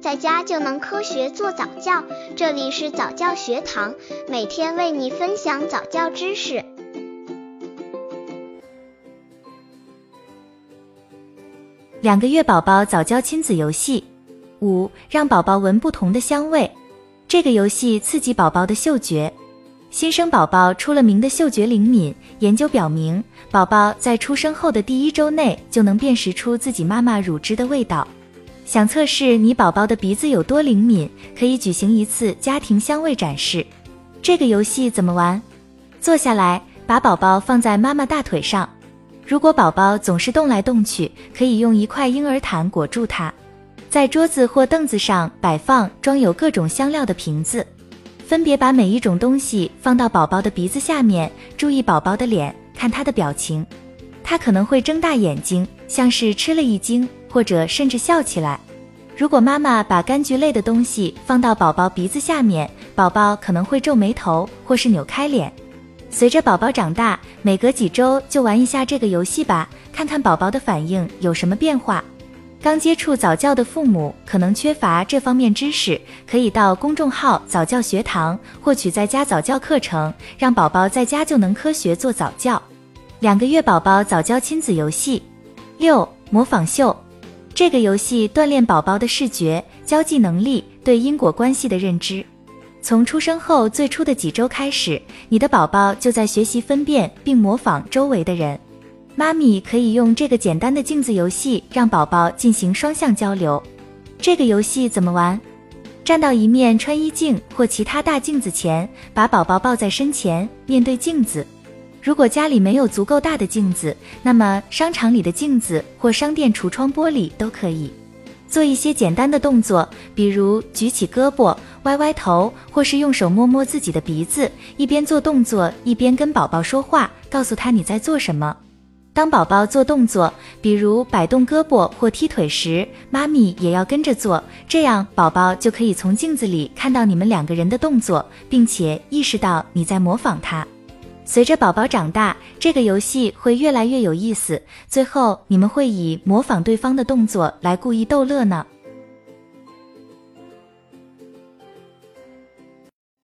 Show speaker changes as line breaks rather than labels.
在家就能科学做早教。这里是早教学堂，每天为你分享早教知识。
两个月宝宝早教亲子游戏五，让宝宝闻不同的香味。这个游戏刺激宝宝的嗅觉。新生宝宝出了名的嗅觉灵敏，研究表明，宝宝在出生后的第一周内就能辨识出自己妈妈乳汁的味道。想测试你宝宝的鼻子有多灵敏，可以举行一次家庭香味展示。这个游戏怎么玩？坐下来，把宝宝放在妈妈大腿上。如果宝宝总是动来动去，可以用一块婴儿毯裹住它。在桌子或凳子上摆放装有各种香料的瓶子。分别把每一种东西放到宝宝的鼻子下面，注意宝宝的脸，看他的表情。他可能会睁大眼睛，像是吃了一惊，或者甚至笑起来。如果妈妈把柑橘类的东西放到宝宝鼻子下面，宝宝可能会皱眉头，或是扭开脸。随着宝宝长大，每隔几周就玩一下这个游戏吧，看看宝宝的反应有什么变化。刚接触早教的父母可能缺乏这方面知识，可以到公众号早教学堂获取在家早教课程，让宝宝在家就能科学做早教。两个月宝宝早教亲子游戏六模仿秀，这个游戏锻炼宝宝的视觉交际能力，对因果关系的认知。从出生后最初的几周开始，你的宝宝就在学习分辨并模仿周围的人。妈咪可以用这个简单的镜子游戏让宝宝进行双向交流。这个游戏怎么玩？站到一面穿衣镜或其他大镜子前，把宝宝抱在身前，面对镜子。如果家里没有足够大的镜子，那么商场里的镜子或商店橱窗玻璃都可以。做一些简单的动作，比如举起胳膊、歪歪头，或是用手摸摸自己的鼻子，一边做动作一边跟宝宝说话，告诉他你在做什么。当宝宝做动作，比如摆动胳膊或踢腿时，妈咪也要跟着做，这样宝宝就可以从镜子里看到你们两个人的动作，并且意识到你在模仿他。随着宝宝长大，这个游戏会越来越有意思，最后你们会以模仿对方的动作来故意逗乐呢。